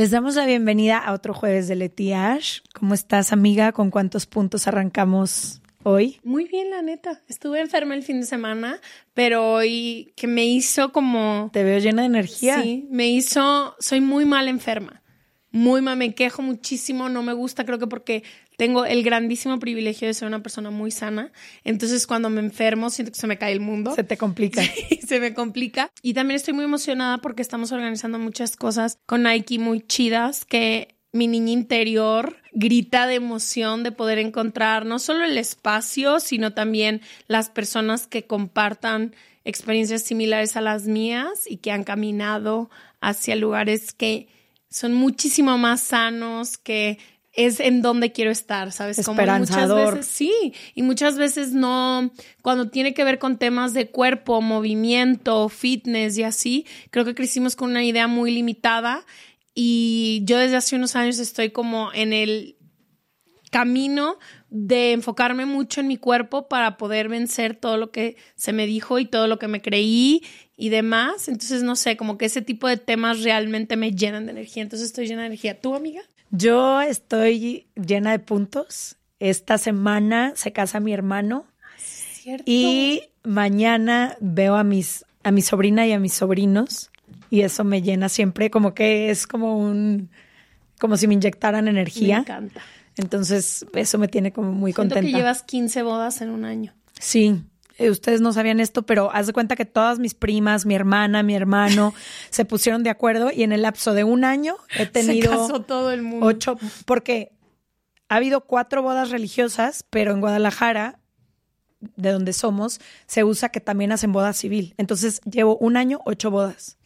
Les damos la bienvenida a otro jueves de Leti Ash. ¿Cómo estás, amiga? ¿Con cuántos puntos arrancamos hoy? Muy bien, la neta. Estuve enferma el fin de semana, pero hoy que me hizo como... Te veo llena de energía. Sí, me hizo... Soy muy mal enferma. Muy mal, me quejo muchísimo, no me gusta, creo que porque tengo el grandísimo privilegio de ser una persona muy sana. Entonces, cuando me enfermo, siento que se me cae el mundo. Se te complica. Sí, se me complica. Y también estoy muy emocionada porque estamos organizando muchas cosas con Nike muy chidas que mi niña interior grita de emoción de poder encontrar no solo el espacio, sino también las personas que compartan experiencias similares a las mías y que han caminado hacia lugares que son muchísimo más sanos, que es en donde quiero estar, ¿sabes? Esperanzador. muchas veces, sí, y muchas veces no, cuando tiene que ver con temas de cuerpo, movimiento, fitness y así, creo que crecimos con una idea muy limitada y yo desde hace unos años estoy como en el camino de enfocarme mucho en mi cuerpo para poder vencer todo lo que se me dijo y todo lo que me creí y demás. Entonces, no sé, como que ese tipo de temas realmente me llenan de energía. Entonces, estoy llena de energía. ¿Tú, amiga? Yo estoy llena de puntos. Esta semana se casa mi hermano. Cierto. Y mañana veo a mis a mi sobrina y a mis sobrinos y eso me llena siempre como que es como un como si me inyectaran energía. Me encanta. Entonces, eso me tiene como muy Siento contenta. que llevas 15 bodas en un año. Sí, ustedes no sabían esto, pero haz de cuenta que todas mis primas, mi hermana, mi hermano, se pusieron de acuerdo y en el lapso de un año he tenido Se casó todo el mundo. ocho, porque ha habido cuatro bodas religiosas, pero en Guadalajara, de donde somos, se usa que también hacen boda civil. Entonces llevo un año, ocho bodas.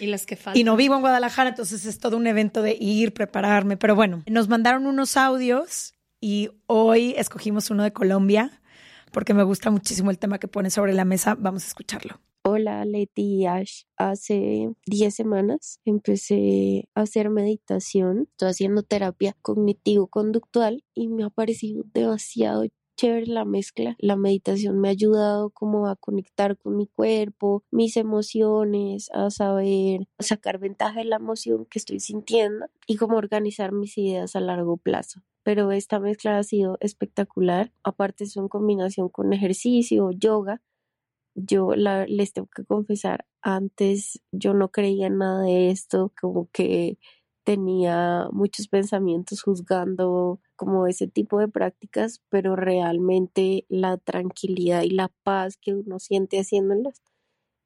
Y las que faltan. Y no vivo en Guadalajara, entonces es todo un evento de ir, prepararme. Pero bueno, nos mandaron unos audios y hoy escogimos uno de Colombia porque me gusta muchísimo el tema que pone sobre la mesa. Vamos a escucharlo. Hola Leti y Ash. Hace 10 semanas empecé a hacer meditación. Estoy haciendo terapia cognitivo-conductual y me ha parecido demasiado chévere la mezcla. La meditación me ha ayudado como a conectar con mi cuerpo, mis emociones, a saber sacar ventaja de la emoción que estoy sintiendo y cómo organizar mis ideas a largo plazo. Pero esta mezcla ha sido espectacular. Aparte es en combinación con ejercicio, yoga. Yo la, les tengo que confesar, antes yo no creía en nada de esto, como que tenía muchos pensamientos juzgando como ese tipo de prácticas, pero realmente la tranquilidad y la paz que uno siente haciéndolas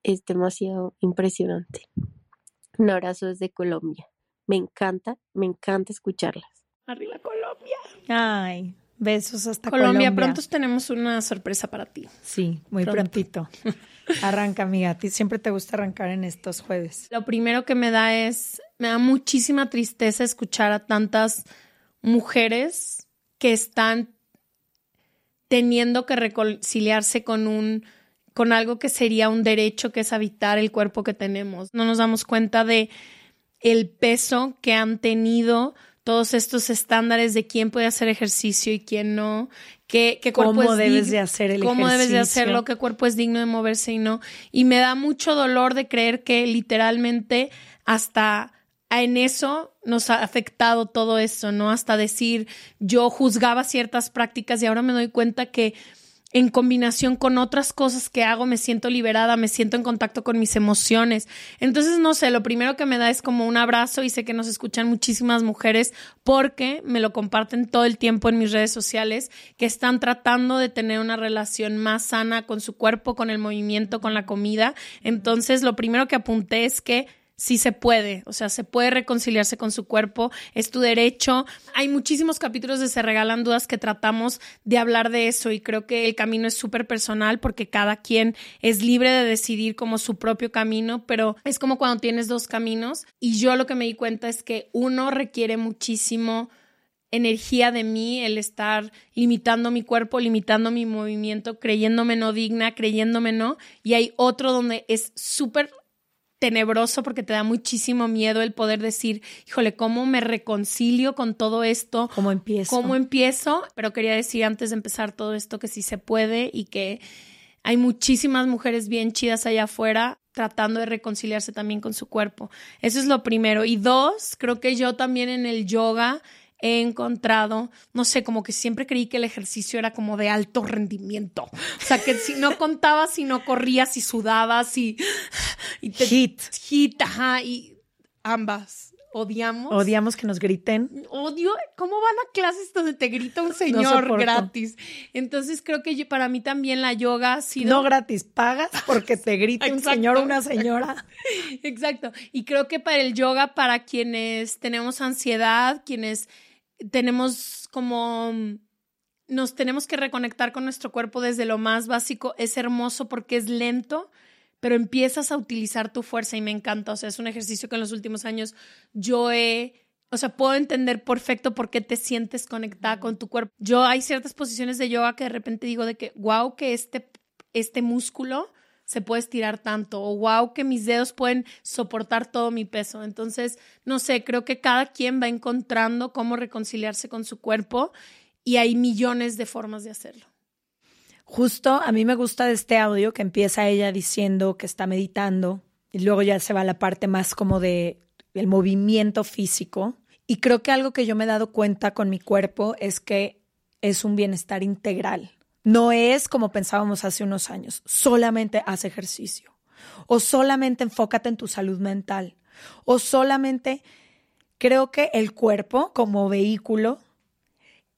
es demasiado impresionante. Un abrazo desde Colombia. Me encanta, me encanta escucharlas. Arriba Colombia. Ay, besos hasta Colombia, Colombia. pronto tenemos una sorpresa para ti. Sí, muy Pronto. prontito. Arranca, amiga. A ti siempre te gusta arrancar en estos jueves. Lo primero que me da es, me da muchísima tristeza escuchar a tantas mujeres que están teniendo que reconciliarse con un con algo que sería un derecho que es habitar el cuerpo que tenemos. No nos damos cuenta de el peso que han tenido todos estos estándares de quién puede hacer ejercicio y quién no, qué, qué cuerpo ¿Cómo es debes de hacer el cómo debes de hacerlo, qué cuerpo es digno de moverse y no. Y me da mucho dolor de creer que literalmente hasta en eso nos ha afectado todo eso, ¿no? Hasta decir, yo juzgaba ciertas prácticas y ahora me doy cuenta que en combinación con otras cosas que hago, me siento liberada, me siento en contacto con mis emociones. Entonces, no sé, lo primero que me da es como un abrazo y sé que nos escuchan muchísimas mujeres porque me lo comparten todo el tiempo en mis redes sociales, que están tratando de tener una relación más sana con su cuerpo, con el movimiento, con la comida. Entonces, lo primero que apunté es que sí se puede, o sea, se puede reconciliarse con su cuerpo, es tu derecho. Hay muchísimos capítulos de Se Regalan Dudas que tratamos de hablar de eso y creo que el camino es súper personal porque cada quien es libre de decidir como su propio camino, pero es como cuando tienes dos caminos y yo lo que me di cuenta es que uno requiere muchísimo energía de mí el estar limitando mi cuerpo, limitando mi movimiento, creyéndome no digna, creyéndome no, y hay otro donde es súper tenebroso porque te da muchísimo miedo el poder decir, híjole, ¿cómo me reconcilio con todo esto? ¿Cómo empiezo? ¿Cómo empiezo? Pero quería decir antes de empezar todo esto que sí se puede y que hay muchísimas mujeres bien chidas allá afuera tratando de reconciliarse también con su cuerpo. Eso es lo primero. Y dos, creo que yo también en el yoga he encontrado, no sé, como que siempre creí que el ejercicio era como de alto rendimiento. O sea, que si no contabas, si no corrías, y sudabas, y, y te, hit. Hit, ajá, y ambas. Odiamos. Odiamos que nos griten. Odio. ¿Cómo van a clases donde te grita un señor gratis? Entonces creo que para mí también la yoga ha sido. No gratis, pagas porque te grite un señor o una señora. Exacto. Y creo que para el yoga, para quienes tenemos ansiedad, quienes tenemos como nos tenemos que reconectar con nuestro cuerpo desde lo más básico. Es hermoso porque es lento, pero empiezas a utilizar tu fuerza y me encanta. O sea, es un ejercicio que en los últimos años yo he, o sea, puedo entender perfecto por qué te sientes conectada con tu cuerpo. Yo hay ciertas posiciones de yoga que de repente digo de que, wow, que este, este músculo se puede estirar tanto o wow que mis dedos pueden soportar todo mi peso. Entonces, no sé, creo que cada quien va encontrando cómo reconciliarse con su cuerpo y hay millones de formas de hacerlo. Justo a mí me gusta de este audio que empieza ella diciendo que está meditando y luego ya se va a la parte más como de el movimiento físico. Y creo que algo que yo me he dado cuenta con mi cuerpo es que es un bienestar integral. No es como pensábamos hace unos años, solamente haz ejercicio. O solamente enfócate en tu salud mental. O solamente creo que el cuerpo como vehículo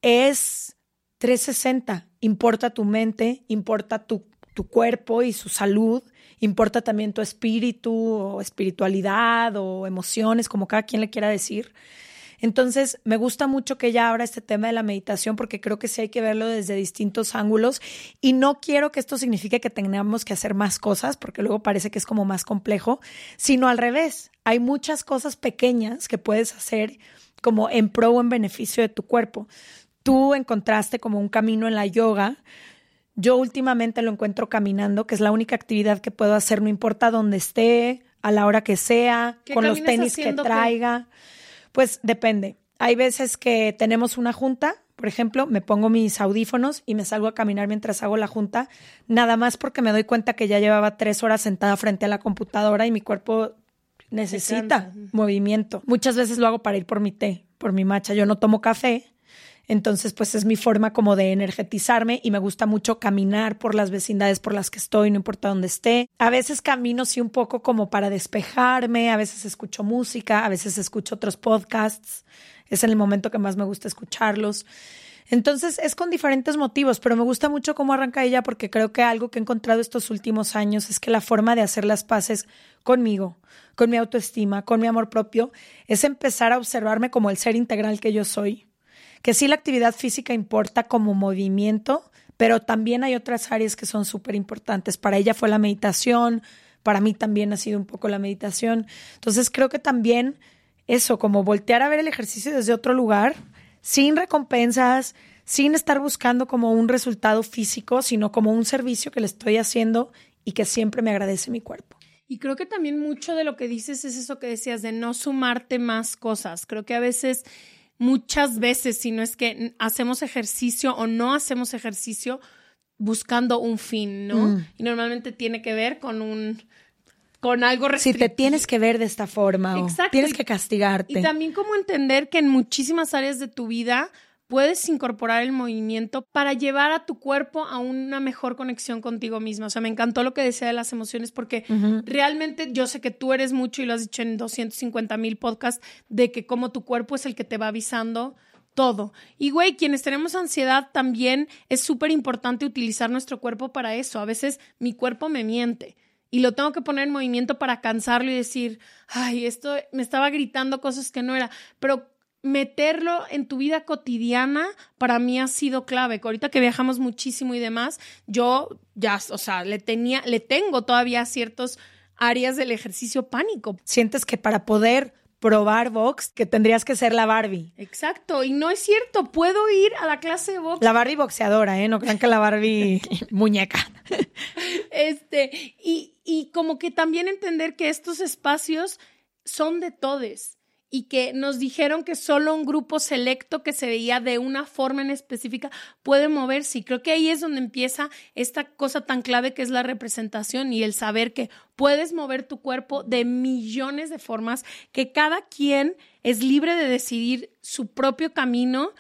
es 360, importa tu mente, importa tu, tu cuerpo y su salud, importa también tu espíritu o espiritualidad o emociones, como cada quien le quiera decir. Entonces, me gusta mucho que ella abra este tema de la meditación porque creo que sí hay que verlo desde distintos ángulos y no quiero que esto signifique que tengamos que hacer más cosas porque luego parece que es como más complejo, sino al revés. Hay muchas cosas pequeñas que puedes hacer como en pro o en beneficio de tu cuerpo. Tú encontraste como un camino en la yoga. Yo últimamente lo encuentro caminando, que es la única actividad que puedo hacer, no importa dónde esté, a la hora que sea, con los tenis que traiga. Pues depende. Hay veces que tenemos una junta, por ejemplo, me pongo mis audífonos y me salgo a caminar mientras hago la junta, nada más porque me doy cuenta que ya llevaba tres horas sentada frente a la computadora y mi cuerpo necesita movimiento. Muchas veces lo hago para ir por mi té, por mi macha. Yo no tomo café, entonces, pues es mi forma como de energetizarme y me gusta mucho caminar por las vecindades por las que estoy, no importa dónde esté. A veces camino sí un poco como para despejarme, a veces escucho música, a veces escucho otros podcasts. Es en el momento que más me gusta escucharlos. Entonces es con diferentes motivos, pero me gusta mucho cómo arranca ella porque creo que algo que he encontrado estos últimos años es que la forma de hacer las paces conmigo, con mi autoestima, con mi amor propio, es empezar a observarme como el ser integral que yo soy que sí la actividad física importa como movimiento, pero también hay otras áreas que son súper importantes. Para ella fue la meditación, para mí también ha sido un poco la meditación. Entonces creo que también eso, como voltear a ver el ejercicio desde otro lugar, sin recompensas, sin estar buscando como un resultado físico, sino como un servicio que le estoy haciendo y que siempre me agradece mi cuerpo. Y creo que también mucho de lo que dices es eso que decías, de no sumarte más cosas. Creo que a veces muchas veces, si no es que hacemos ejercicio o no hacemos ejercicio buscando un fin, ¿no? Mm. Y normalmente tiene que ver con un con algo restrictivo. Si te tienes que ver de esta forma o tienes que castigarte. Y también como entender que en muchísimas áreas de tu vida puedes incorporar el movimiento para llevar a tu cuerpo a una mejor conexión contigo misma. O sea, me encantó lo que decía de las emociones porque realmente yo sé que tú eres mucho y lo has dicho en 250 mil podcasts de que como tu cuerpo es el que te va avisando todo. Y güey, quienes tenemos ansiedad también es súper importante utilizar nuestro cuerpo para eso. A veces mi cuerpo me miente y lo tengo que poner en movimiento para cansarlo y decir, ay, esto me estaba gritando cosas que no era, pero meterlo en tu vida cotidiana para mí ha sido clave. Ahorita que viajamos muchísimo y demás, yo ya, o sea, le tenía, le tengo todavía ciertos áreas del ejercicio pánico. Sientes que para poder probar box, que tendrías que ser la Barbie. Exacto, y no es cierto, puedo ir a la clase de box. La Barbie boxeadora, ¿eh? No crean que la Barbie muñeca. Este, y, y como que también entender que estos espacios son de todes y que nos dijeron que solo un grupo selecto que se veía de una forma en específica puede moverse. Y creo que ahí es donde empieza esta cosa tan clave que es la representación y el saber que puedes mover tu cuerpo de millones de formas, que cada quien es libre de decidir su propio camino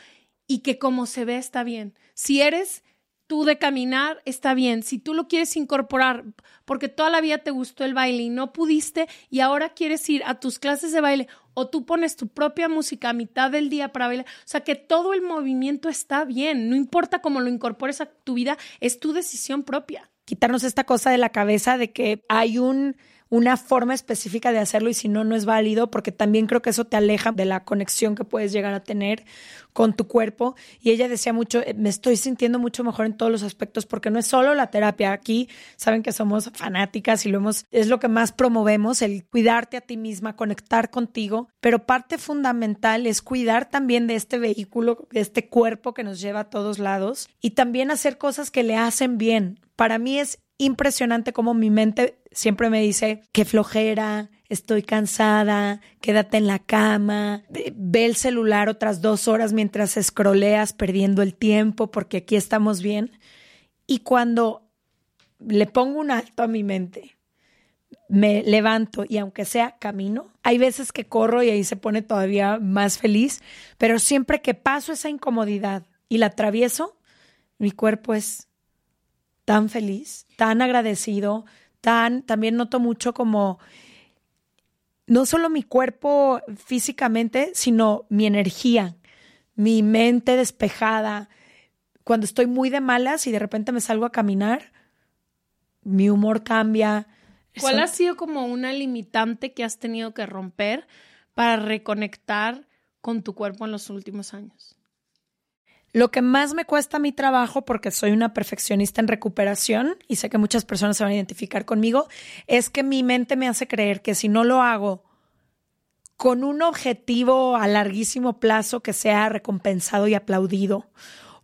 y que como se ve está bien. Si eres tú de caminar, está bien. Si tú lo quieres incorporar porque toda la vida te gustó el baile y no pudiste y ahora quieres ir a tus clases de baile o tú pones tu propia música a mitad del día para bailar, o sea que todo el movimiento está bien, no importa cómo lo incorpores a tu vida, es tu decisión propia. Quitarnos esta cosa de la cabeza de que hay un una forma específica de hacerlo y si no, no es válido, porque también creo que eso te aleja de la conexión que puedes llegar a tener con tu cuerpo. Y ella decía mucho, eh, me estoy sintiendo mucho mejor en todos los aspectos, porque no es solo la terapia. Aquí saben que somos fanáticas y lo hemos, es lo que más promovemos, el cuidarte a ti misma, conectar contigo, pero parte fundamental es cuidar también de este vehículo, de este cuerpo que nos lleva a todos lados y también hacer cosas que le hacen bien. Para mí es impresionante cómo mi mente siempre me dice que flojera, estoy cansada, quédate en la cama, ve el celular otras dos horas mientras escroleas perdiendo el tiempo porque aquí estamos bien. Y cuando le pongo un alto a mi mente, me levanto y aunque sea camino, hay veces que corro y ahí se pone todavía más feliz, pero siempre que paso esa incomodidad y la atravieso, mi cuerpo es tan feliz, tan agradecido, tan, también noto mucho como no solo mi cuerpo físicamente, sino mi energía, mi mente despejada. Cuando estoy muy de malas y de repente me salgo a caminar, mi humor cambia. ¿Cuál ha sido como una limitante que has tenido que romper para reconectar con tu cuerpo en los últimos años? Lo que más me cuesta mi trabajo, porque soy una perfeccionista en recuperación y sé que muchas personas se van a identificar conmigo, es que mi mente me hace creer que si no lo hago con un objetivo a larguísimo plazo que sea recompensado y aplaudido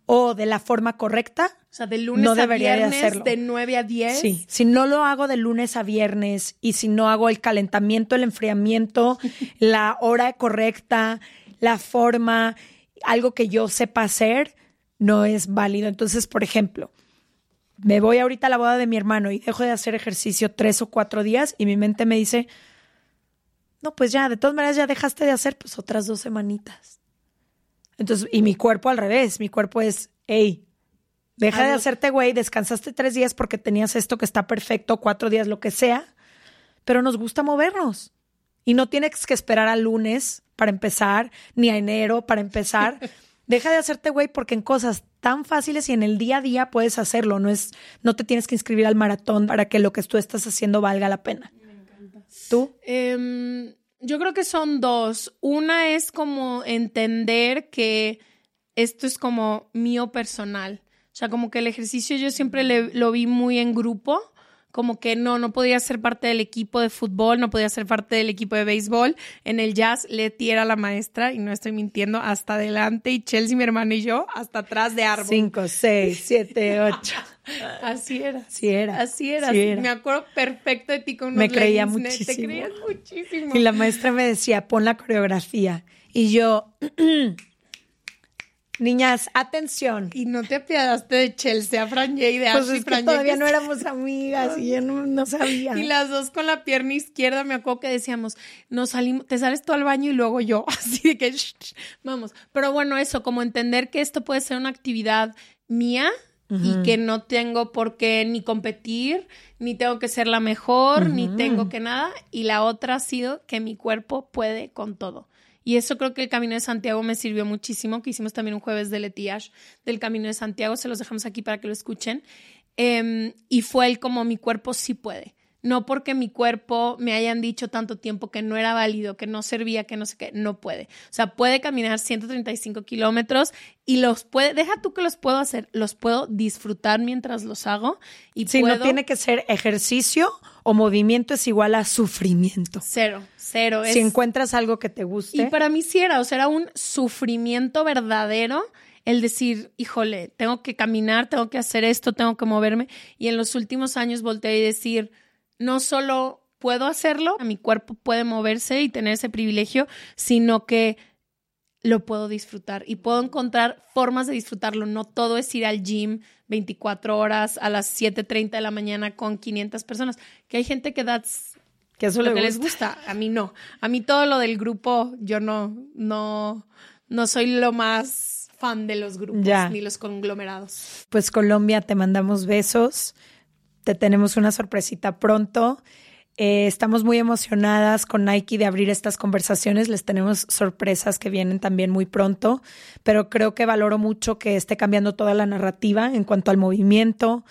o de la forma correcta, o sea, de lunes no a viernes, de, hacerlo. de 9 a 10. Sí, si no lo hago de lunes a viernes y si no hago el calentamiento, el enfriamiento, la hora correcta, la forma algo que yo sepa hacer no es válido. Entonces, por ejemplo, me voy ahorita a la boda de mi hermano y dejo de hacer ejercicio tres o cuatro días y mi mente me dice, no, pues ya, de todas maneras ya dejaste de hacer pues otras dos semanitas. Entonces, y mi cuerpo al revés, mi cuerpo es, hey, deja de hacerte güey, descansaste tres días porque tenías esto que está perfecto, cuatro días, lo que sea, pero nos gusta movernos. Y no tienes que esperar al lunes para empezar, ni a enero para empezar. Deja de hacerte güey porque en cosas tan fáciles y en el día a día puedes hacerlo. No es, no te tienes que inscribir al maratón para que lo que tú estás haciendo valga la pena. Me encanta. ¿Tú? Em, yo creo que son dos. Una es como entender que esto es como mío personal. O sea, como que el ejercicio yo siempre lo vi muy en grupo como que no, no podía ser parte del equipo de fútbol, no podía ser parte del equipo de béisbol. En el jazz, Leti era la maestra, y no estoy mintiendo, hasta adelante, y Chelsea, mi hermano y yo, hasta atrás de árbol. Cinco, seis, siete, ocho. Así era. Sí era. Así era. Me acuerdo perfecto de ti con Me creía muchísimo. Te creías muchísimo. Y la maestra me decía, pon la coreografía. Y yo... Niñas, atención. Y no te apiadaste de Chelsea, Fran J, de pues es que todavía no éramos amigas y yo no, sabía. Y las dos con la pierna izquierda, me acuerdo que decíamos, nos salimos, te sales tú al baño y luego yo, así de que, vamos. Pero bueno, eso, como entender que esto puede ser una actividad mía, y que no tengo por qué ni competir, ni tengo que ser la mejor, ni tengo que nada. Y la otra ha sido que mi cuerpo puede con todo. Y eso creo que el Camino de Santiago me sirvió muchísimo, que hicimos también un jueves de Letiash del Camino de Santiago, se los dejamos aquí para que lo escuchen. Em, y fue el como mi cuerpo sí puede. no porque mi cuerpo me hayan dicho tanto tiempo que no era válido, que no servía, que no sé qué, no puede. O sea, puede caminar 135 kilómetros y los puede, deja tú que los puedo hacer, los puedo disfrutar mientras los hago. Y puedo, no tiene que ser ejercicio o movimiento es igual a sufrimiento. Cero, cero. Si encuentras algo que te guste. Y para mí sí era, o sea, era un sufrimiento verdadero el decir, híjole, tengo que caminar, tengo que hacer esto, tengo que moverme. Y en los últimos años volteé y decir, no solo puedo hacerlo, mi cuerpo puede moverse y tener ese privilegio, sino que lo puedo disfrutar y puedo encontrar formas de disfrutarlo. No todo es ir al gym 24 horas a las 7.30 de la mañana con 500 personas, que hay gente que that's que eso lo que les gusta. A mí no. A mí todo lo del grupo, yo no, no, no soy lo más fan de los grupos ni los conglomerados. Pues Colombia, te mandamos besos te tenemos una sorpresita pronto. Eh, estamos muy emocionadas con Nike de abrir estas conversaciones. Les tenemos sorpresas que vienen también muy pronto, pero creo que valoro mucho que esté cambiando toda la narrativa en cuanto al movimiento,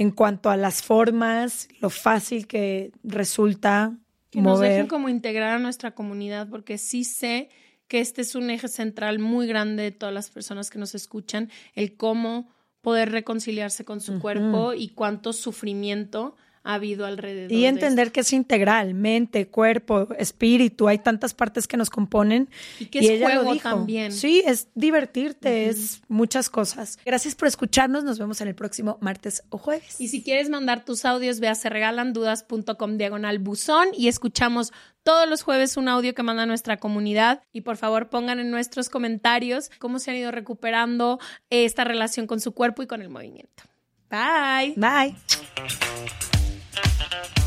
en cuanto a las formas, lo fácil que resulta que nos dejen como integrar a nuestra comunidad, porque sí sé que este es un eje central muy grande de todas las personas que nos escuchan, el cómo poder reconciliarse con su cuerpo y cuánto sufrimiento ha habido alrededor. Y entender que es integral, mente, cuerpo, espíritu, hay tantas partes que nos componen. Y que es juego también. Sí, es divertirte, es muchas cosas. Gracias por escucharnos, nos vemos en el próximo martes o jueves. Y si quieres mandar tus audios, ve a serregalandudas.com diagonal buzón y escuchamos todos los jueves un audio que manda nuestra comunidad y por favor pongan en nuestros comentarios cómo se han ido recuperando esta relación con su cuerpo y con el movimiento. Bye. Bye. Thank you.